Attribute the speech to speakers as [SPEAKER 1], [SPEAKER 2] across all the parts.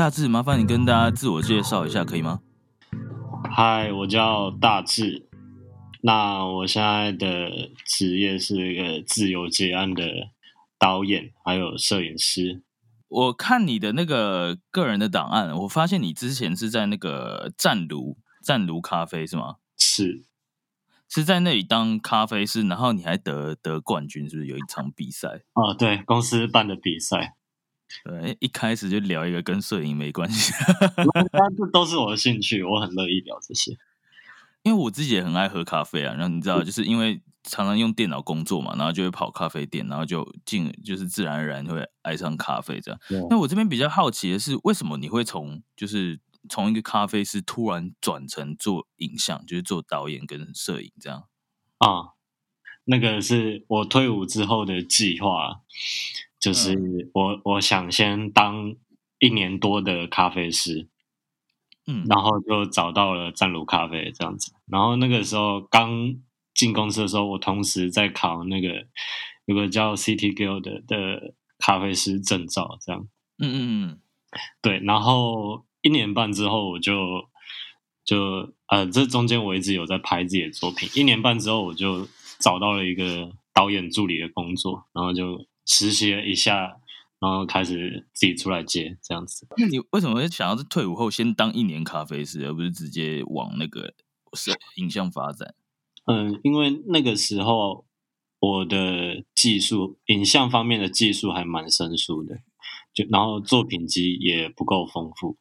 [SPEAKER 1] 大志，麻烦你跟大家自我介绍一下，可以吗？
[SPEAKER 2] 嗨，我叫大志。那我现在的职业是一个自由结案的导演，还有摄影师。
[SPEAKER 1] 我看你的那个个人的档案，我发现你之前是在那个湛卢湛卢咖啡是吗？
[SPEAKER 2] 是
[SPEAKER 1] 是在那里当咖啡师，然后你还得得冠军，是不是有一场比赛？
[SPEAKER 2] 哦，对，公司办的比赛，
[SPEAKER 1] 对，一开始就聊一个跟摄影没关系，
[SPEAKER 2] 但这都是我的兴趣，我很乐意聊这些。
[SPEAKER 1] 因为我自己也很爱喝咖啡啊。然后你知道，就是因为常常用电脑工作嘛，然后就会跑咖啡店，然后就进就是自然而然就会爱上咖啡这样。那我这边比较好奇的是，为什么你会从就是从一个咖啡师突然转成做影像，就是做导演跟摄影这样？
[SPEAKER 2] 啊，那个是我退伍之后的计划，就是我我想先当一年多的咖啡师，
[SPEAKER 1] 嗯，
[SPEAKER 2] 然后就找到了湛卢咖啡这样子。然后那个时候刚进公司的时候，我同时在考那个有个叫 City Guild 的的咖啡师证照，这样
[SPEAKER 1] 嗯嗯嗯，
[SPEAKER 2] 对。然后一年半之后，我就就呃，这中间我一直有在拍自己的作品。一年半之后，我就找到了一个导演助理的工作，然后就实习了一下，然后开始自己出来接这样子。
[SPEAKER 1] 那你为什么会想要在退伍后先当一年咖啡师，而不是直接往那个摄影像发展？
[SPEAKER 2] 嗯，因为那个时候我的技术，影像方面的技术还蛮生疏的，就然后作品集也不够丰富，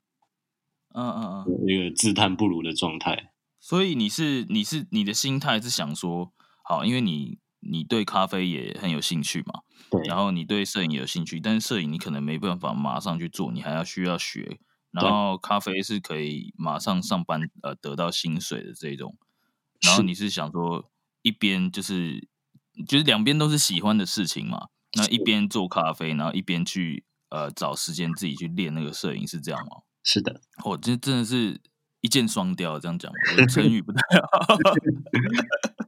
[SPEAKER 1] 嗯嗯嗯。
[SPEAKER 2] 有一个自叹不如的状态。
[SPEAKER 1] 所以你是你是你的心态是想说，好，因为你你对咖啡也很有兴趣嘛，
[SPEAKER 2] 对，
[SPEAKER 1] 然后你对摄影也有兴趣，但是摄影你可能没办法马上去做，你还要需要学。然后咖啡是可以马上上班呃得到薪水的这种，然后你是想说一边就是就是两边都是喜欢的事情嘛，那一边做咖啡，然后一边去呃找时间自己去练那个摄影，是这样吗？
[SPEAKER 2] 是的，
[SPEAKER 1] 哦，这真的是一箭双雕，这样讲，成语不太好。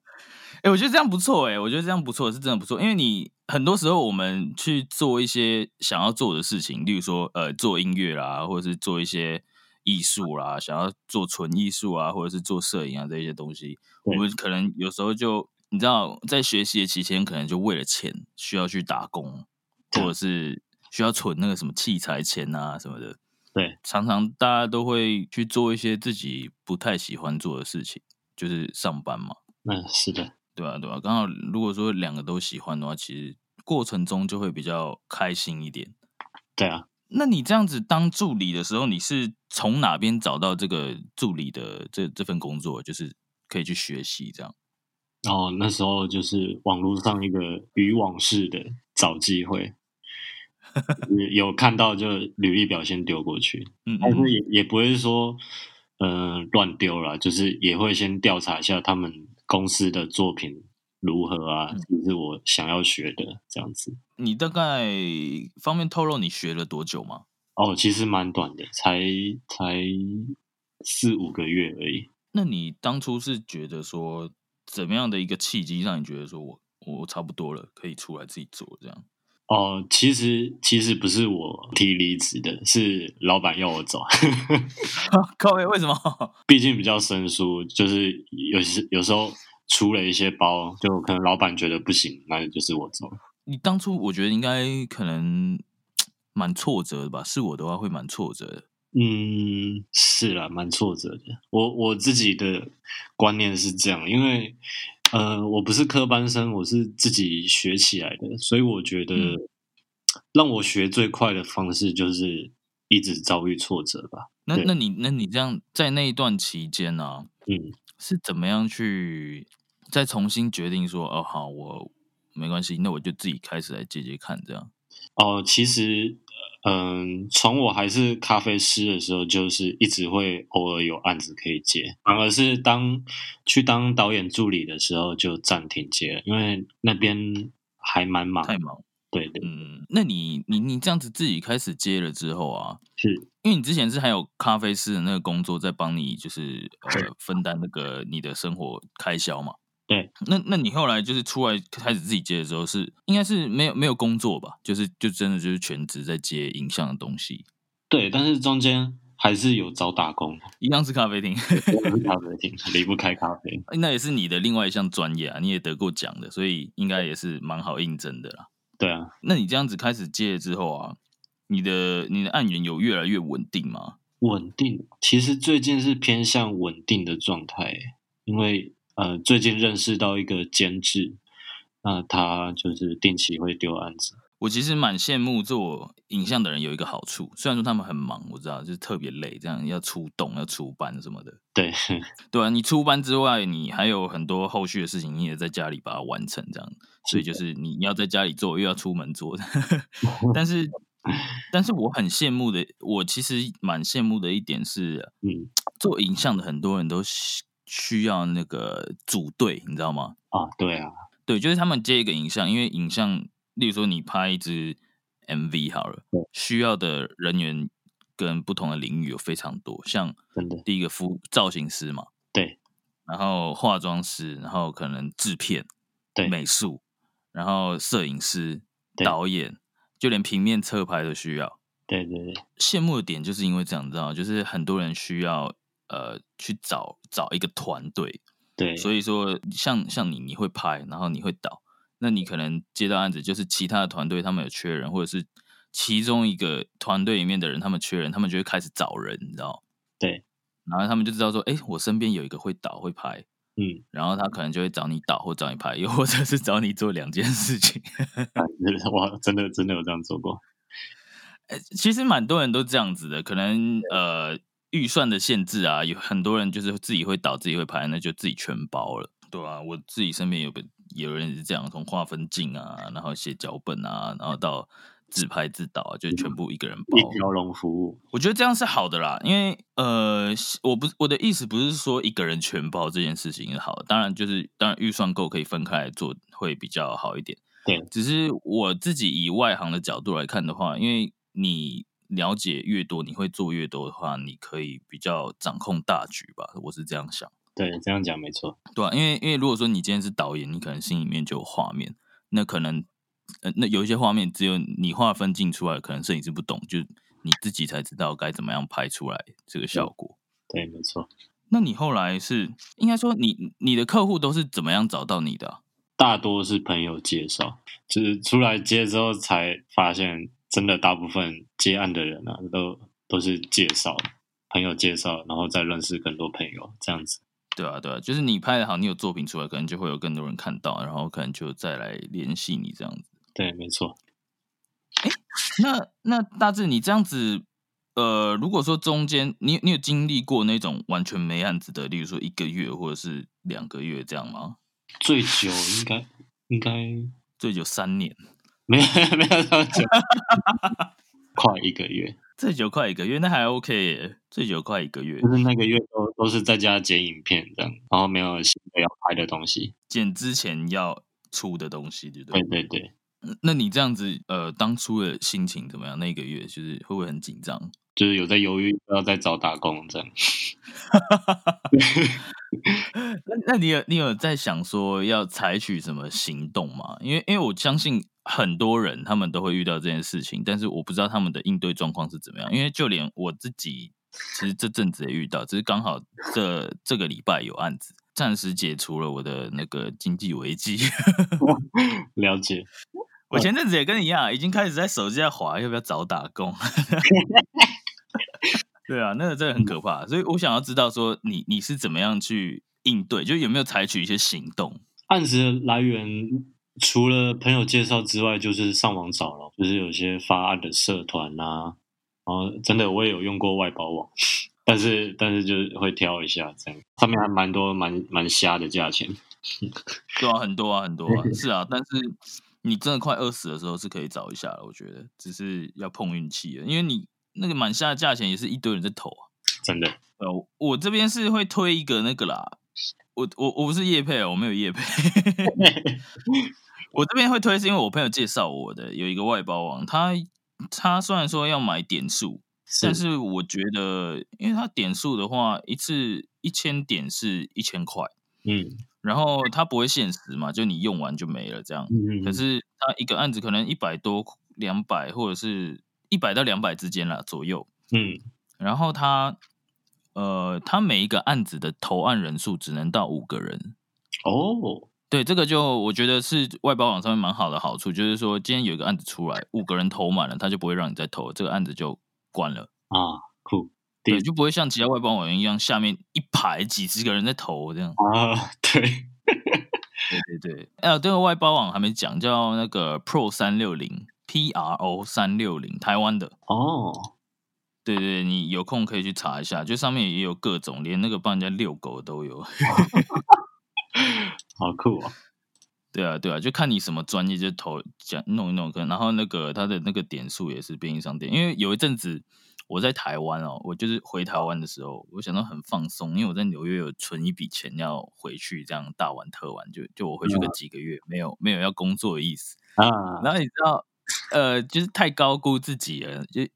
[SPEAKER 1] 哎、我觉得这样不错，哎，我觉得这样不错，是真的不错。因为你很多时候我们去做一些想要做的事情，例如说，呃，做音乐啦，或者是做一些艺术啦，想要做纯艺术啊，或者是做摄影啊这些东西，我们可能有时候就你知道，在学习的期间，可能就为了钱需要去打工，或者是需要存那个什么器材钱啊什么的。
[SPEAKER 2] 对，
[SPEAKER 1] 常常大家都会去做一些自己不太喜欢做的事情，就是上班嘛，
[SPEAKER 2] 嗯，是的，
[SPEAKER 1] 对啊、对啊、刚好如果说两个都喜欢的话，其实过程中就会比较开心一点。
[SPEAKER 2] 对啊。
[SPEAKER 1] 那你这样子当助理的时候，你是从哪边找到这个助理的这这份工作，就是可以去学习这样？
[SPEAKER 2] 然后那时候就是网络上一个渔网式的找机会，有看到就履历表先丢过去，
[SPEAKER 1] 嗯
[SPEAKER 2] 但是
[SPEAKER 1] 嗯，
[SPEAKER 2] 也也不会说呃乱丢啦，就是也会先调查一下他们公司的作品如何啊，是不是我想要学的这样子。
[SPEAKER 1] 你大概方便透露你学了多久吗？
[SPEAKER 2] 哦，其实蛮短的，才才四五个月而已。
[SPEAKER 1] 那你当初是觉得说怎么样的一个契机让你觉得说我我差不多了，可以出来自己做这样？
[SPEAKER 2] 哦，其实其实不是我提离职的，是老板要我走。
[SPEAKER 1] 各位为什么？
[SPEAKER 2] 毕竟比较生疏，就是有时有时候出了一些包，就可能老板觉得不行，那就是我走了。
[SPEAKER 1] 你当初我觉得应该可能蛮挫折的吧？是我的话会蛮挫折的。
[SPEAKER 2] 嗯，是啦，蛮挫折的。我我自己的观念是这样，因为呃，我不是科班生，我是自己学起来的，所以我觉得
[SPEAKER 1] 嗯
[SPEAKER 2] 让我学最快的方式就是一直遭遇挫折吧。
[SPEAKER 1] 那那你那你这样在那一段期间呢、
[SPEAKER 2] 嗯，
[SPEAKER 1] 是怎么样去再重新决定说，哦，好，我没关系，那我就自己开始来接接看，这样。
[SPEAKER 2] 哦，其实，嗯，从我还是咖啡师的时候，就是一直会偶尔有案子可以接，反而是当去当导演助理的时候就暂停接了，因为那边还蛮忙。
[SPEAKER 1] 太忙。
[SPEAKER 2] 对对，
[SPEAKER 1] 嗯，那你你你这样子自己开始接了之后啊，
[SPEAKER 2] 是
[SPEAKER 1] 因为你之前是还有咖啡师的那个工作在帮你，就是呃分担那个你的生活开销嘛。
[SPEAKER 2] 对，
[SPEAKER 1] 那那你后来就是出来开始自己接的时候是，应该是没有没有工作吧？就是就真的就是全职在接影像的东西，
[SPEAKER 2] 对，但是中间还是有找打工，
[SPEAKER 1] 一样是咖啡厅，
[SPEAKER 2] 是咖啡厅 离不开咖啡。
[SPEAKER 1] 那也是你的另外一项专业啊，你也得过奖的，所以应该也是蛮好应征的啦。
[SPEAKER 2] 对啊，
[SPEAKER 1] 那你这样子开始接了之后啊，你的你的案源有越来越稳定吗？
[SPEAKER 2] 稳定，其实最近是偏向稳定的状态，因为呃，最近认识到一个监制，那他就是定期会丢案子。
[SPEAKER 1] 我其实蛮羡慕做影像的人有一个好处，虽然说他们很忙，我知道就是特别累，这样要出动、要出班什么的。
[SPEAKER 2] 对，
[SPEAKER 1] 对啊，你出班之外，你还有很多后续的事情，你也在家里把它完成，这样。所以就是你你要在家里做，又要出门做。但是，但是我很羡慕的，我其实蛮羡慕的一点是，
[SPEAKER 2] 嗯
[SPEAKER 1] 做影像的很多人都需需要那个组队，你知道吗？
[SPEAKER 2] 啊，对啊，
[SPEAKER 1] 对，就是他们接一个影像，因为影像，例如说你拍一支 MV 好了，需要的人员跟不同的领域有非常多，像
[SPEAKER 2] 真的，
[SPEAKER 1] 第一个服造型师嘛，
[SPEAKER 2] 对，
[SPEAKER 1] 然后化妆师，然后可能制片、
[SPEAKER 2] 对。
[SPEAKER 1] 美术，然后摄影师、
[SPEAKER 2] 对。
[SPEAKER 1] 导演，就连平面侧拍都需要。
[SPEAKER 2] 对对对，
[SPEAKER 1] 羡慕的点就是因为这样，你知道，就是很多人需要呃去找找一个团队，
[SPEAKER 2] 对，
[SPEAKER 1] 所以说像像你你会拍，然后你会导，那你可能接到案子，就是其他的团队他们有缺人，或者是其中一个团队里面的人他们缺人，他们就会开始找人，你知道？
[SPEAKER 2] 对，
[SPEAKER 1] 然后他们就知道说，哎，我身边有一个会导会拍，
[SPEAKER 2] 嗯，
[SPEAKER 1] 然后他可能就会找你导或找你拍，又或者是找你做两件事情。
[SPEAKER 2] 啊哇，真的真的有这样做过。
[SPEAKER 1] 呃其实蛮多人都这样子的，可能呃预算的限制啊，有很多人就是自己会导自己会拍，那就自己全包了，对啊，我自己身边有个有人是这样，从划分镜啊，然后写脚本啊，然后到自拍自导啊，就全部一个人包。
[SPEAKER 2] 一条龙服务，
[SPEAKER 1] 我觉得这样是好的啦，因为呃，我不我的意思不是说一个人全包这件事情是好的，当然就是当然预算够可以分开来做会比较好一点。
[SPEAKER 2] 对，
[SPEAKER 1] 只是我自己以外行的角度来看的话，因为你了解越多，你会做越多的话，你可以比较掌控大局吧，我是这样想，
[SPEAKER 2] 对，这样讲没错。
[SPEAKER 1] 对啊、因为因为如果说你今天是导演，你可能心里面就有画面，那可能呃那有一些画面只有你画分镜出来，可能摄影师不懂，就你自己才知道该怎么样拍出来这个效果。
[SPEAKER 2] 对，没错。
[SPEAKER 1] 那你后来是应该说你你的客户都是怎么样找到你的啊、
[SPEAKER 2] 大多是朋友介绍，就是出来接之后才发现，真的大部分接案的人啊，都都是介绍朋友介绍，然后再认识更多朋友，这样子。
[SPEAKER 1] 对啊，对啊，就是你拍的好，你有作品出来，可能就会有更多人看到，然后可能就再来联系你这样子。
[SPEAKER 2] 对，没错。
[SPEAKER 1] 哎那那大致你这样子，呃，如果说中间你你有经历过那种完全没案子的，例如说一个月或者是两个月这样吗？
[SPEAKER 2] 最久应该应该
[SPEAKER 1] 最久三年，
[SPEAKER 2] 没有没有这么久，快一个月，
[SPEAKER 1] 最久快一个月，那还 OK 耶，最久快一个月，
[SPEAKER 2] 就是那个月都都是在家剪影片这样，然后没有新的要拍的东西。
[SPEAKER 1] 剪之前要出的东西，对不对？
[SPEAKER 2] 对对对，
[SPEAKER 1] 嗯那你这样子，呃，当初的心情怎么样？那一个月就是会不会很紧张？
[SPEAKER 2] 就是有在犹豫要再找打工这样。
[SPEAKER 1] 那那你有你有在想说要采取什么行动吗？因为因为我相信很多人他们都会遇到这件事情，但是我不知道他们的应对状况是怎么样。因为就连我自己，其实这阵子也遇到，只是刚好这这个礼拜有案子，暂时解除了我的那个经济危机。
[SPEAKER 2] 了解，
[SPEAKER 1] 我前阵子也跟你一样，已经开始在手机在滑，要不要找打工？对啊，那个真的很可怕，所以我想要知道说你你是怎么样去应对，就有没有采取一些行动？
[SPEAKER 2] 案子的来源除了朋友介绍之外，就是上网找了，就是有些发案的社团啊，哦，真的我也有用过外包网，但是但是就是会挑一下这样，上面还蛮多蛮蛮瞎的价钱。
[SPEAKER 1] 对啊，很多啊，很多啊，是啊，但是你真的快饿死的时候是可以找一下了，我觉得只是要碰运气了，因为你那个满下的价钱也是一堆人在投啊。
[SPEAKER 2] 真的，
[SPEAKER 1] 呃，我这边是会推一个那个啦，我我我不是叶配哦，我没有叶配。我这边会推是因为我朋友介绍我的，有一个外包网，他他虽然说要买点数，但是我觉得，因为他点数的话，一次一千点是一千块，
[SPEAKER 2] 嗯
[SPEAKER 1] 然后它不会限时嘛，就你用完就没了这样。
[SPEAKER 2] 嗯嗯，
[SPEAKER 1] 可是他一个案子可能一百多、两百或者是一百到两百之间啦左右，
[SPEAKER 2] 嗯
[SPEAKER 1] 然后它呃，他每一个案子的投案人数只能到五个人。
[SPEAKER 2] 哦，
[SPEAKER 1] 对，这个就我觉得是外包网上面蛮好的好处，就是说今天有一个案子出来，五个人投满了，他就不会让你再投，这个案子就关了。
[SPEAKER 2] 啊，酷，
[SPEAKER 1] 对，
[SPEAKER 2] 第
[SPEAKER 1] 就不会像其他外包网一样，下面一排几十个人在投这样。
[SPEAKER 2] 啊，对，
[SPEAKER 1] 对对对，哎、这个外包网还没讲，叫那个 Pro 三六零 P R O 三六零，台湾的。
[SPEAKER 2] 哦，
[SPEAKER 1] 对对，你有空可以去查一下，就上面也有各种，连那个帮人家遛狗都有。
[SPEAKER 2] 好酷哦，
[SPEAKER 1] 对啊，对啊，就看你什么专业就投讲弄一弄，可能然后那个他的那个点数也是便利商店，因为有一阵子我在台湾哦，我就是回台湾的时候，我想到很放松，因为我在纽约有存一笔钱要回去这样大玩特玩，就就我回去个几个月，没有没有要工作的意思。
[SPEAKER 2] 啊，
[SPEAKER 1] 然后你知道，呃，就是太高估自己了，就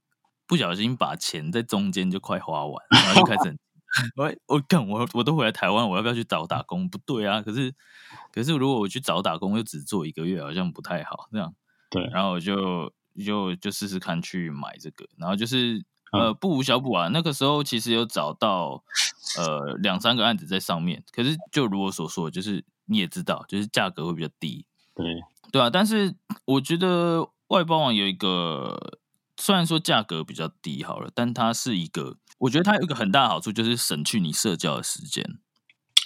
[SPEAKER 1] 不小心把钱在中间就快花完，然后就开始很 我我干我我都回来台湾，我要不要去找打工？不对啊，可是可是如果我去找打工，又只做一个月，好像不太好。这样，
[SPEAKER 2] 对
[SPEAKER 1] 然后我就就就试试看去买这个，然后就是呃不无小补啊。那个时候其实有找到呃两三个案子在上面，可是就如我所说，就是你也知道，就是价格会比较低，
[SPEAKER 2] 对，
[SPEAKER 1] 对啊。但是我觉得外包网有一个，虽然说价格比较低好了，但它是一个，我觉得它有一个很大的好处，就是省去你社交的时间。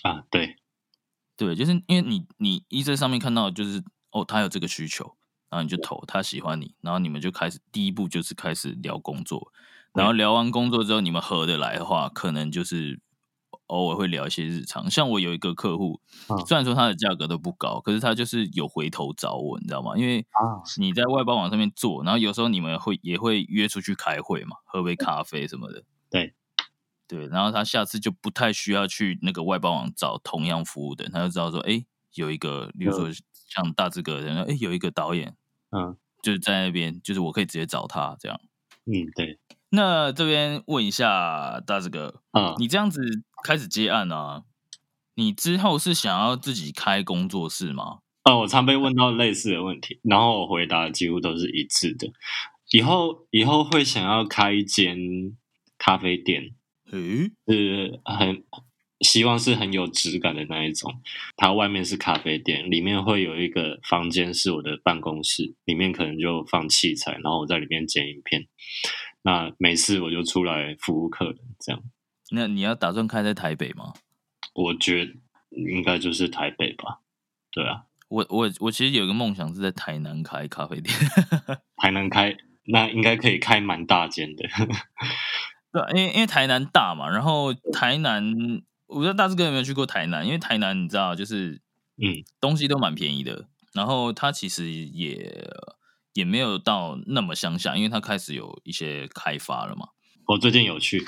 [SPEAKER 2] 啊，对，
[SPEAKER 1] 对，就是因为你你一在上面看到就是哦，他有这个需求，然后你就投，他喜欢你，然后你们就开始第一步就是开始聊工作，然后聊完工作之后，你们合得来的话，可能就是偶尔会聊一些日常。像我有一个客户，
[SPEAKER 2] 嗯
[SPEAKER 1] 虽然说他的价格都不高，可是他就是有回头找我，你知道吗？因为
[SPEAKER 2] 啊，
[SPEAKER 1] 你在外包网上面做，然后有时候你们会也会约出去开会嘛，喝杯咖啡什么的。
[SPEAKER 2] 对
[SPEAKER 1] 对，然后他下次就不太需要去那个外包网找同样服务的人，他就知道说，哎，有一个，比如说像大志哥，然后哎有一个导演
[SPEAKER 2] 嗯
[SPEAKER 1] 就是在那边，就是我可以直接找他这样。
[SPEAKER 2] 嗯，对，
[SPEAKER 1] 那这边问一下大志哥，
[SPEAKER 2] 啊，
[SPEAKER 1] 你这样子开始接案啊，你之后是想要自己开工作室吗？
[SPEAKER 2] 啊，我常被问到类似的问题，然后我回答几乎都是一致的。以后以后会想要开一间咖啡店，
[SPEAKER 1] 嗯，
[SPEAKER 2] 是很希望是很有质感的那一种。它外面是咖啡店，里面会有一个房间是我的办公室，里面可能就放器材，然后我在里面剪影片。那每次我就出来服务客人，这样。
[SPEAKER 1] 那你要打算开在台北吗？
[SPEAKER 2] 我觉得应该就是台北吧。对啊，
[SPEAKER 1] 我我我其实有一个梦想是在台南开咖啡店，
[SPEAKER 2] 台南开那应该可以开蛮大间的。
[SPEAKER 1] 对，因为因为台南大嘛，然后台南，我不知道大志哥有没有去过台南，因为台南你知道就是
[SPEAKER 2] 嗯，
[SPEAKER 1] 东西都蛮便宜的，然后它其实也也没有到那么乡下，因为它开始有一些开发了嘛。
[SPEAKER 2] 我最近有去，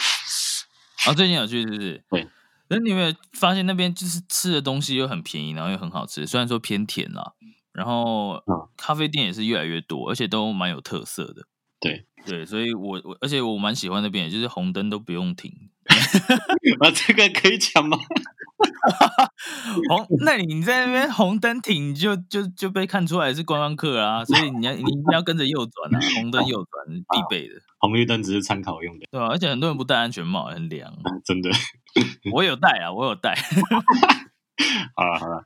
[SPEAKER 1] 啊，最近有去是不是？
[SPEAKER 2] 对。
[SPEAKER 1] 那你有没有发现那边就是吃的东西又很便宜，然后又很好吃，虽然说偏甜啦，然后
[SPEAKER 2] 嗯
[SPEAKER 1] 咖啡店也是越来越多，而且都蛮有特色的。
[SPEAKER 2] 对
[SPEAKER 1] 对，所以我我而且我蛮喜欢那边，就是红灯都不用停。
[SPEAKER 2] 啊，这个可以讲吗？
[SPEAKER 1] 红，那你在那边红灯停就就就被看出来是观光客啊，所以你要你一定要跟着右转啊，红灯右转是必备的，
[SPEAKER 2] 红绿灯只是参考用的，
[SPEAKER 1] 对啊、而且很多人不戴安全帽，很凉。
[SPEAKER 2] 啊真的。
[SPEAKER 1] 我有戴啊，我有戴。
[SPEAKER 2] 好了好了，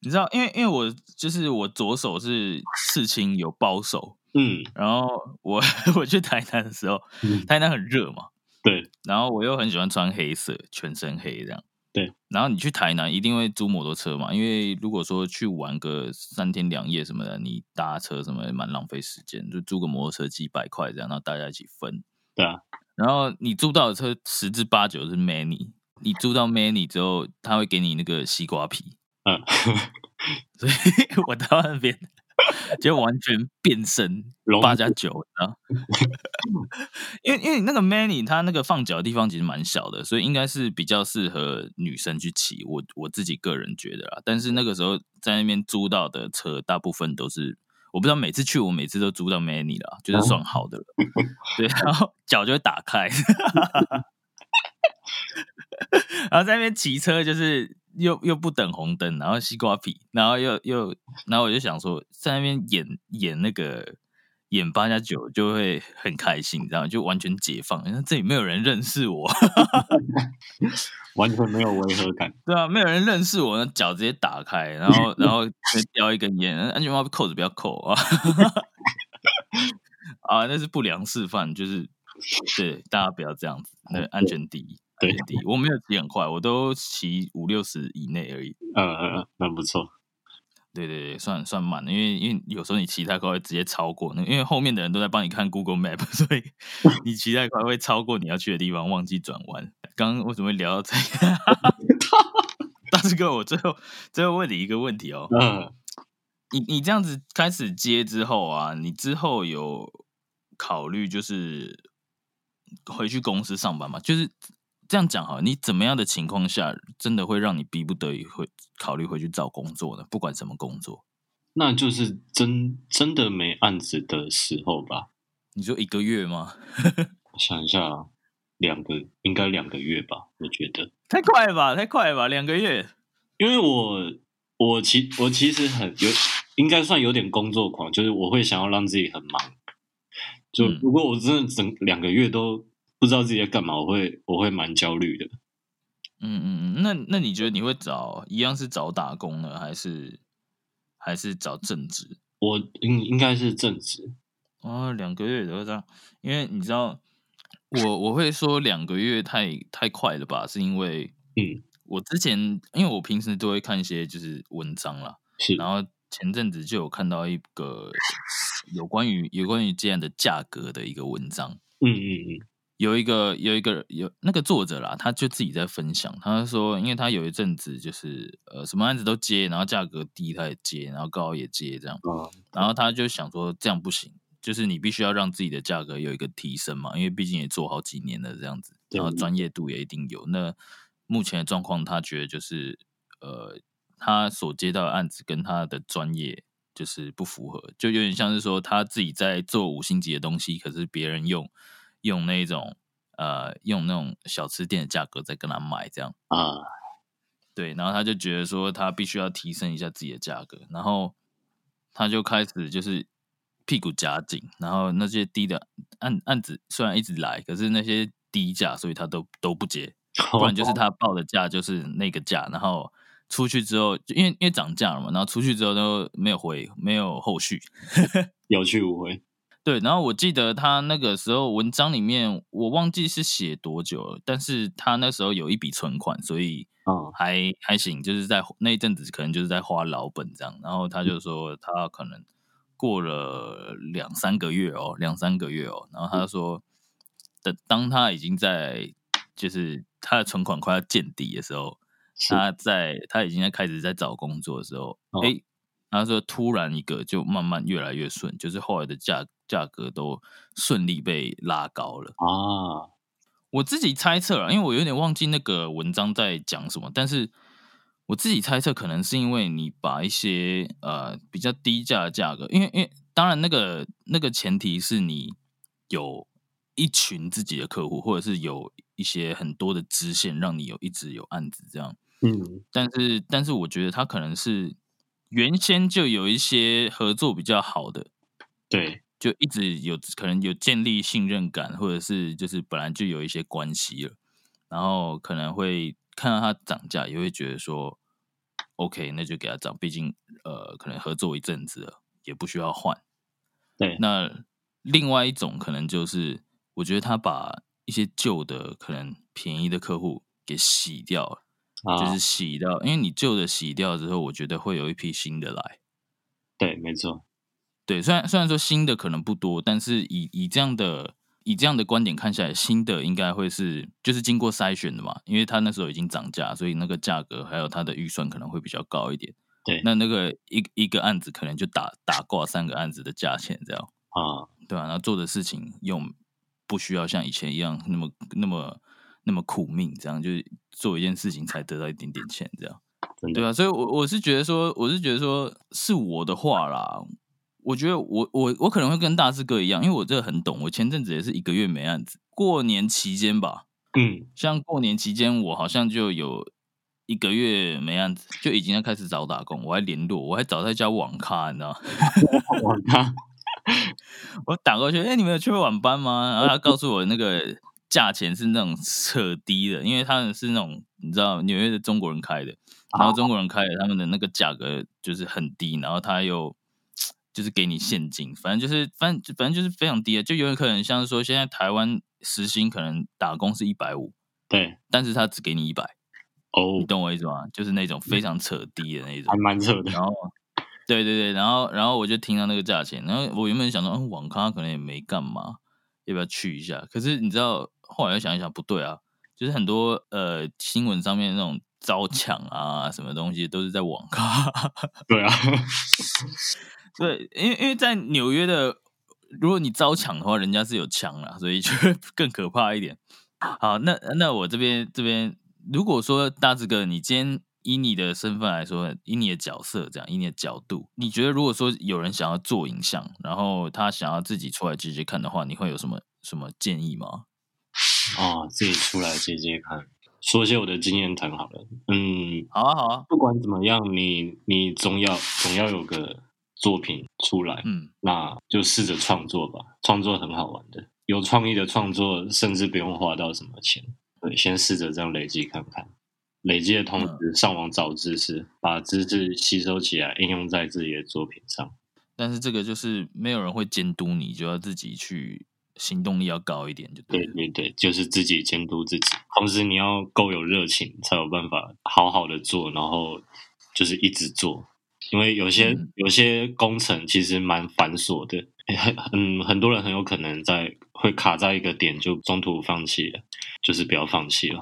[SPEAKER 1] 你知道，因为因为我就是我左手是刺青有包手，
[SPEAKER 2] 嗯
[SPEAKER 1] 然后我我去台南的时候，
[SPEAKER 2] 嗯，
[SPEAKER 1] 台南很热嘛，
[SPEAKER 2] 对。
[SPEAKER 1] 然后我又很喜欢穿黑色，全身黑这样。
[SPEAKER 2] 对，
[SPEAKER 1] 然后你去台南一定会租摩托车嘛，因为如果说去玩个三天两夜什么的，你搭车什么的蛮浪费时间，就租个摩托车几百块这样，然后大家一起分。
[SPEAKER 2] 对啊，
[SPEAKER 1] 然后你租到的车十之八九是 Many，你租到 Many 之后，他会给你那个西瓜皮，
[SPEAKER 2] 嗯，
[SPEAKER 1] 所以 我到那边就完全变身
[SPEAKER 2] 融
[SPEAKER 1] 八加九，你知道？因为因为那个 Many 它那个放脚的地方其实蛮小的，所以应该是比较适合女生去骑。我我自己个人觉得啦，但是那个时候在那边租到的车，大部分都是我不知道每次去我每次都租到 Many 啦，就是算好的了。对，然后脚就会打开，然后在那边骑车就是又又不等红灯，然后西瓜皮，然后又又，然后我就想说，在那边演演那个演八加九就会很开心，你知道吗？就完全解放，因为这里没有人认识我，
[SPEAKER 2] 完全没有违和感。
[SPEAKER 1] 对啊，没有人认识我，那脚直接打开，然后 然后再叼一根烟，安全帽扣子不要扣啊，啊，那是不良示范，就是对大家不要这样子，那安全第一。
[SPEAKER 2] 对
[SPEAKER 1] 我没有骑很快，我都骑五六十以内而已。
[SPEAKER 2] 嗯嗯嗯，那不错。
[SPEAKER 1] 对对对，算算慢的，因为因为有时候你骑太快会直接超过那个，因为后面的人都在帮你看 Google Map，所以 你骑太快会超过你要去的地方，忘记转弯。刚刚为什么会聊到这个？大师哥，我最后最后问你一个问题哦，
[SPEAKER 2] 嗯，
[SPEAKER 1] 你你这样子开始接之后啊，你之后有考虑就是回去公司上班吗？就是这样讲哈，你怎么样的情况下，真的会让你逼不得已会考虑回去找工作呢？不管什么工作，
[SPEAKER 2] 那就是真真的没案子的时候吧。
[SPEAKER 1] 你说一个月吗？
[SPEAKER 2] 我想一下，两个应该两个月吧，我觉得。
[SPEAKER 1] 太快了吧，太快了吧，两个月。
[SPEAKER 2] 因为我我其我其实很有，应该算有点工作狂，就是我会想要让自己很忙。就
[SPEAKER 1] 嗯
[SPEAKER 2] 如果我真的整两个月都不知道自己在干嘛，我会我会蛮焦虑的。
[SPEAKER 1] 嗯嗯嗯，那那你觉得你会找一样是找打工呢，还是还是找正职？
[SPEAKER 2] 我应应该是正职，
[SPEAKER 1] 啊，两个月都这样，因为你知道，我我会说两个月太太快了吧，是因为
[SPEAKER 2] 嗯，
[SPEAKER 1] 我之前因为我平时都会看一些就是文章啦，
[SPEAKER 2] 是。
[SPEAKER 1] 然后前阵子就有看到一个有关于有关于这样的价格的一个文章，
[SPEAKER 2] 嗯嗯嗯，
[SPEAKER 1] 有一个有一个有那个作者啦，他就自己在分享，他说，因为他有一阵子就是呃什么案子都接，然后价格低他也接，然后高也接这样，
[SPEAKER 2] 啊，
[SPEAKER 1] 然后他就想说这样不行，就是你必须要让自己的价格有一个提升嘛，因为毕竟也做好几年了这样子，然后专业度也一定有。那目前的状况，他觉得就是呃，他所接到的案子跟他的专业就是不符合，就有点像是说他自己在做五星级的东西，可是别人用用那种呃用那种小吃店的价格在跟他买这样。
[SPEAKER 2] 啊，
[SPEAKER 1] 对，然后他就觉得说他必须要提升一下自己的价格，然后他就开始就是屁股夹紧，然后那些低的案案子虽然一直来，可是那些低价，所以他都都不接，不然就是他报的价就是那个价，然后出去之后，就因为因为涨价了嘛，然后出去之后都没有回，没有后续。
[SPEAKER 2] 有去无回。
[SPEAKER 1] 对，然后我记得他那个时候文章里面，我忘记是写多久了，但是他那时候有一笔存款，所以
[SPEAKER 2] 啊，
[SPEAKER 1] 还还行，就是在那一阵子可能就是在花老本这样。然后他就说他可能过了两三个月哦，两三个月哦，然后他说，等当他已经在就是他的存款快要见底的时候，他在他已经在开始在找工作的时候，
[SPEAKER 2] 哦。
[SPEAKER 1] 诶，他说突然一个就慢慢越来越顺，就是后来的价价格都顺利被拉高了。
[SPEAKER 2] 啊，
[SPEAKER 1] 我自己猜测了，因为我有点忘记那个文章在讲什么，但是我自己猜测可能是因为你把一些呃比较低价的价格，因为因为当然那个那个前提是你有一群自己的客户，或者是有一些很多的支线，让你有一直有案子这样。
[SPEAKER 2] 嗯，
[SPEAKER 1] 但是但是我觉得他可能是原先就有一些合作比较好的，
[SPEAKER 2] 对，
[SPEAKER 1] 就一直有可能有建立信任感，或者是就是本来就有一些关系了，然后可能会看到它涨价，也会觉得说，OK，那就给它涨，毕竟呃可能合作一阵子了，也不需要换。
[SPEAKER 2] 对
[SPEAKER 1] 那另外一种可能就是，我觉得他把一些旧的可能便宜的客户给洗掉了，
[SPEAKER 2] 啊，
[SPEAKER 1] 就是洗掉，因为你旧的洗掉之后，我觉得会有一批新的来。
[SPEAKER 2] 对，没错，
[SPEAKER 1] 对，虽然虽然说新的可能不多，但是以以这样的以这样的观点看下来，新的应该会是就是经过筛选的嘛，因为他那时候已经涨价，所以那个价格还有他的预算可能会比较高一点。
[SPEAKER 2] 对，
[SPEAKER 1] 那那个一一个案子可能就打打挂三个案子的价钱这样
[SPEAKER 2] 啊，
[SPEAKER 1] 对啊、然后做的事情又不需要像以前一样那么那么那么苦命，这样就是做一件事情才得到一点点钱这样。对啊，所以我我是觉得说，我是觉得说，是我的话啦，我觉得我我我可能会跟大志哥一样，因为我这个很懂。我前阵子也是一个月没案子，过年期间吧，
[SPEAKER 2] 嗯，
[SPEAKER 1] 像过年期间，我好像就有一个月没案子，就已经要开始找打工，我还联络，我还找在家网咖，你知道吗？
[SPEAKER 2] 我看
[SPEAKER 1] 我打过去，哎、你们有去晚班吗？然后他告诉我那个价钱是那种扯低的，因为他们是那种你知道纽约的中国人开的，然后中国人开的，他们的那个价格就是很低，然后他又就是给你现金，反正就是反正反正就是非常低的，就有可能像是说现在台湾时薪可能打工是一百五，
[SPEAKER 2] 对
[SPEAKER 1] 但是他只给你一百，
[SPEAKER 2] 哦
[SPEAKER 1] 你，懂我意思吗？就是那种非常扯低的那种
[SPEAKER 2] 还。蛮扯的，
[SPEAKER 1] 然后，对对对，然后然后我就听到那个价钱，然后我原本想说，嗯，网咖可能也没干嘛，要不要去一下？可是你知道，后来又想一想，不对啊，就是很多呃新闻上面那种招抢啊，什么东西都是在网咖。
[SPEAKER 2] 对啊，
[SPEAKER 1] 对，因为因为在纽约的，如果你招抢的话，人家是有枪啦，所以就 更可怕一点。好，那那我这边这边，如果说大志哥，你今天以你的身份来说，以你的角色这样，以你的角度，你觉得如果说有人想要做影像，然后他想要自己出来接接看的话，你会有什么什么建议吗？
[SPEAKER 2] 哦，自己出来接接看，说一些我的经验谈好了。嗯，
[SPEAKER 1] 好啊，好啊，
[SPEAKER 2] 不管怎么样，你你总要总要有个作品出来，
[SPEAKER 1] 嗯，
[SPEAKER 2] 那就试着创作吧。创作很好玩的，有创意的创作，甚至不用花到什么钱。对，先试着这样累积看看。累积的同时，上网找知识，把知识吸收起来，应用在自己的作品上。
[SPEAKER 1] 但是这个就是没有人会监督你，就要自己去行动力要高一点，就对了。
[SPEAKER 2] 对对对，就是自己监督自己，同时你要够有热情，才有办法好好的做，然后就是一直做。因为有些、
[SPEAKER 1] 嗯
[SPEAKER 2] 有些工程其实蛮繁琐的，很嗯，很多人很有可能在会卡在一个点就中途放弃了，就是不要放弃了。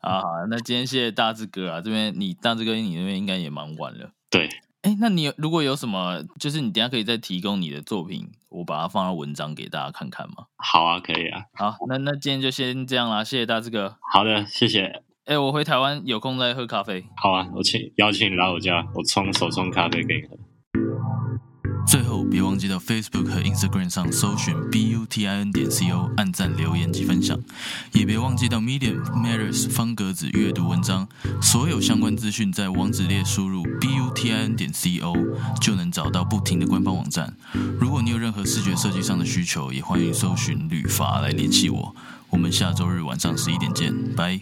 [SPEAKER 1] 啊，好那今天谢谢大志哥啊，这边你大志哥你那边应该也蛮晚了。
[SPEAKER 2] 对，
[SPEAKER 1] 哎，那你如果有什么，就是你等下可以再提供你的作品，我把它放到文章给大家看看吗？
[SPEAKER 2] 好啊，可以啊，
[SPEAKER 1] 好，那那今天就先这样啦，谢谢大志哥。
[SPEAKER 2] 好的，谢谢。
[SPEAKER 1] 哎，我回台湾有空再喝咖啡。
[SPEAKER 2] 好啊，我请邀请你来我家，我冲手冲咖啡给你喝。
[SPEAKER 1] 最后，别忘记到 Facebook 和 Instagram 上搜寻 B U T I N 点 C O，按赞、留言及分享。也别忘记到 Medium Matters 方格子阅读文章，所有相关资讯在网址列输入 B U T I N 点 C O 就能找到不停的官方网站。如果你有任何视觉设计上的需求，也欢迎搜寻旅法来联系我。我们下周日晚上十一点见，拜。